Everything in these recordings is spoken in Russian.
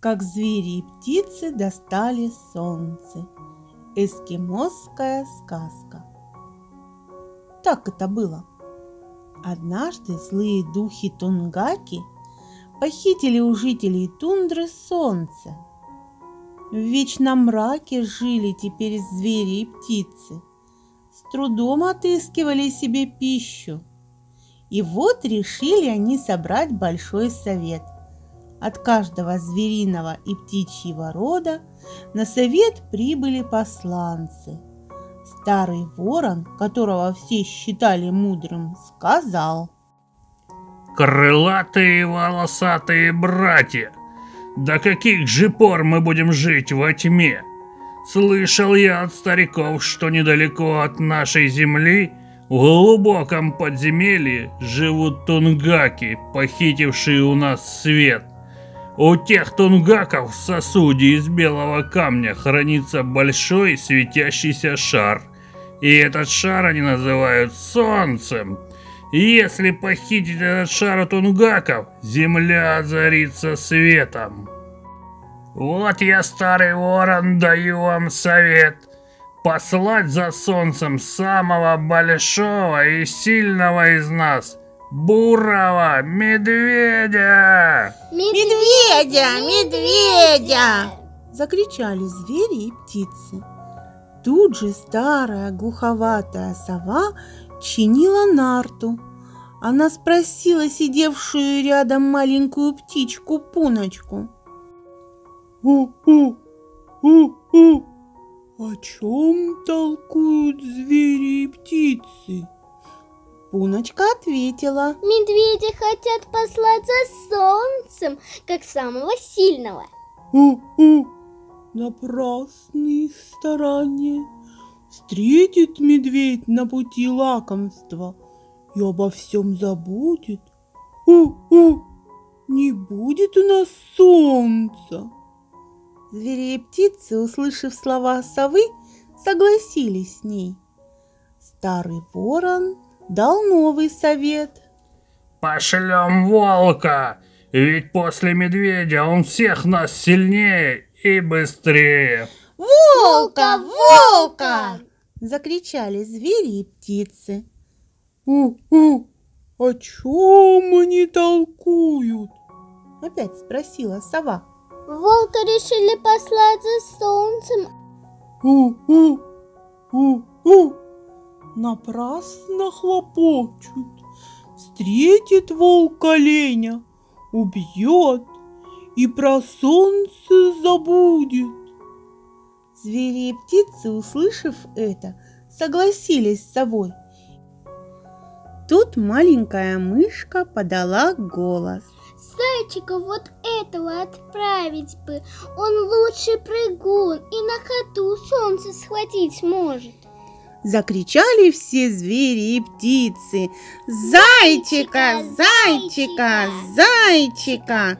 как звери и птицы достали солнце. Эскимосская сказка. Так это было. Однажды злые духи Тунгаки похитили у жителей тундры солнце. В вечном мраке жили теперь звери и птицы. С трудом отыскивали себе пищу. И вот решили они собрать большой совет – от каждого звериного и птичьего рода на совет прибыли посланцы. Старый ворон, которого все считали мудрым, сказал. «Крылатые волосатые братья, до каких же пор мы будем жить во тьме? Слышал я от стариков, что недалеко от нашей земли в глубоком подземелье живут тунгаки, похитившие у нас свет. У тех тунгаков в сосуде из белого камня хранится большой светящийся шар. И этот шар они называют Солнцем. Если похитить этот шар у тунгаков, земля озарится светом. Вот я, старый ворон, даю вам совет. Послать за солнцем самого большого и сильного из нас – бурого медведя! Медведя! Медведя! Закричали звери и птицы. Тут же старая глуховатая сова чинила нарту. Она спросила сидевшую рядом маленькую птичку Пуночку. «У-у, у-у, о чем толкуют звери и птицы?» Пуночка ответила. Медведи хотят послать за солнцем, как самого сильного. У-у, напрасные старания. Встретит медведь на пути лакомства и обо всем забудет. У-у, не будет у нас солнца. Звери и птицы, услышав слова совы, согласились с ней. Старый ворон дал новый совет. Пошлем волка, ведь после медведя он всех нас сильнее и быстрее. Волка, волка! Закричали звери и птицы. У-у, о чем они толкуют? Опять спросила сова. Волка решили послать за солнцем. У-у, у-у, напрасно хлопочут. Встретит волк оленя, убьет и про солнце забудет. Звери и птицы, услышав это, согласились с собой. Тут маленькая мышка подала голос. Зайчика вот этого отправить бы. Он лучший прыгун и на ходу солнце схватить может. Закричали все звери и птицы. Зайчика, зайчика, зайчика!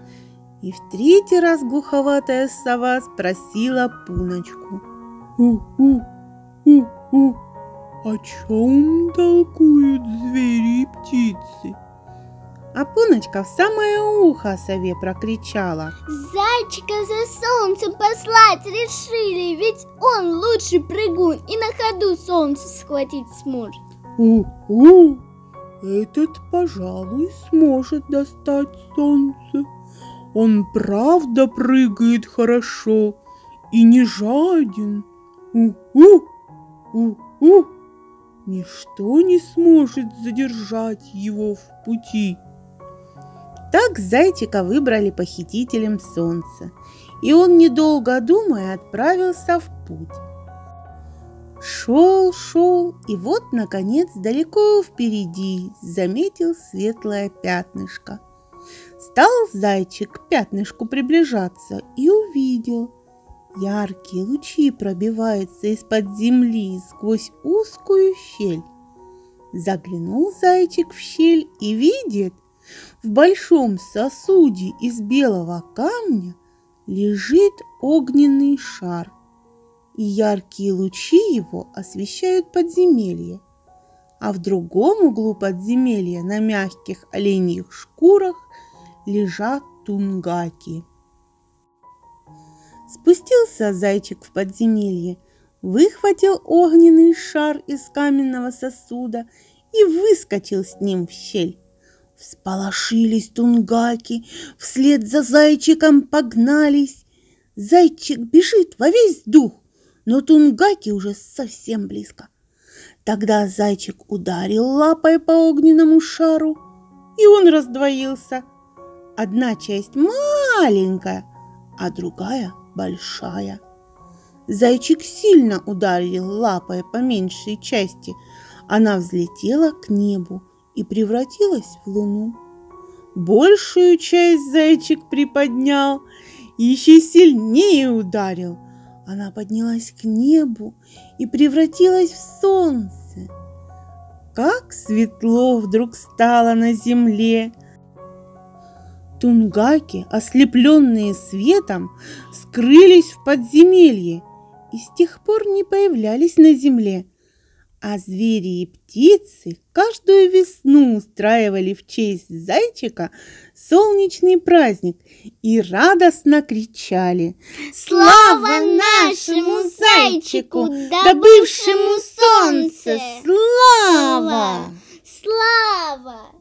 И в третий раз глуховатая сова спросила Пуночку. У-у, у-у, о чем толкуют звери и птицы? А Пуночка в самое ухо сове прокричала. Зайчика за солнцем послать решили, ведь он лучший прыгун и на ходу солнце схватить сможет. У-у, этот, пожалуй, сможет достать солнце. Он правда прыгает хорошо и не жаден. У-у, у-у, ничто не сможет задержать его в пути. Так зайчика выбрали похитителем солнца, и он, недолго думая, отправился в путь. Шел, шел, и вот, наконец, далеко впереди заметил светлое пятнышко. Стал зайчик к пятнышку приближаться и увидел. Яркие лучи пробиваются из-под земли сквозь узкую щель. Заглянул зайчик в щель и видит – в большом сосуде из белого камня лежит огненный шар, и яркие лучи его освещают подземелье. А в другом углу подземелья на мягких оленьих шкурах лежат тунгаки. Спустился зайчик в подземелье, выхватил огненный шар из каменного сосуда и выскочил с ним в щель. Всполошились тунгаки, вслед за зайчиком погнались. Зайчик бежит во весь дух, но тунгаки уже совсем близко. Тогда зайчик ударил лапой по огненному шару, и он раздвоился. Одна часть маленькая, а другая большая. Зайчик сильно ударил лапой по меньшей части. Она взлетела к небу и превратилась в луну. Большую часть зайчик приподнял и еще сильнее ударил. Она поднялась к небу и превратилась в солнце. Как светло вдруг стало на земле! Тунгаки, ослепленные светом, скрылись в подземелье и с тех пор не появлялись на земле. А звери и птицы каждую весну устраивали в честь зайчика солнечный праздник и радостно кричали Слава нашему зайчику, добывшему солнце! Слава! Слава!